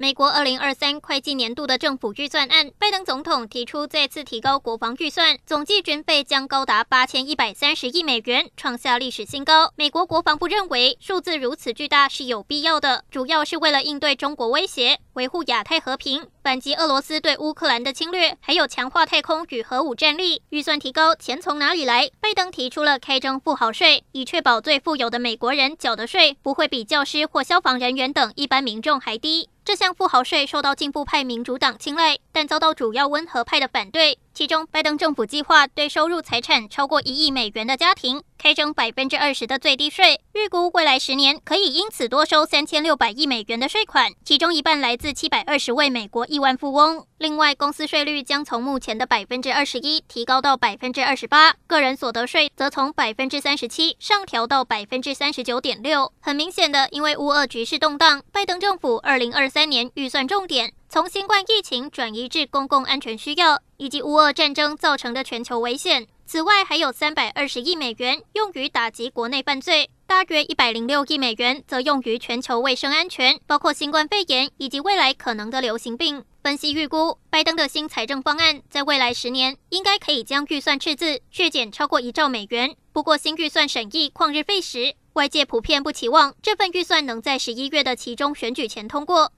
美国二零二三会计年度的政府预算案，拜登总统提出再次提高国防预算，总计军费将高达八千一百三十亿美元，创下历史新高。美国国防部认为，数字如此巨大是有必要的，主要是为了应对中国威胁，维护亚太和平，反击俄罗斯对乌克兰的侵略，还有强化太空与核武战力。预算提高，钱从哪里来？拜登提出了开征富豪税，以确保最富有的美国人缴的税不会比教师或消防人员等一般民众还低。这项富豪税受到进步派民主党青睐，但遭到主要温和派的反对。其中，拜登政府计划对收入财产超过一亿美元的家庭开征百分之二十的最低税，预估未来十年可以因此多收三千六百亿美元的税款，其中一半来自七百二十位美国亿万富翁。另外，公司税率将从目前的百分之二十一提高到百分之二十八，个人所得税则从百分之三十七上调到百分之三十九点六。很明显的，因为乌俄局势动荡，拜登政府二零二三年预算重点从新冠疫情转移至公共安全需要。以及乌俄战争造成的全球危险。此外，还有三百二十亿美元用于打击国内犯罪，大约一百零六亿美元则用于全球卫生安全，包括新冠肺炎以及未来可能的流行病。分析预估，拜登的新财政方案在未来十年应该可以将预算赤字削减超过一兆美元。不过，新预算审议旷日费时，外界普遍不期望这份预算能在十一月的其中选举前通过。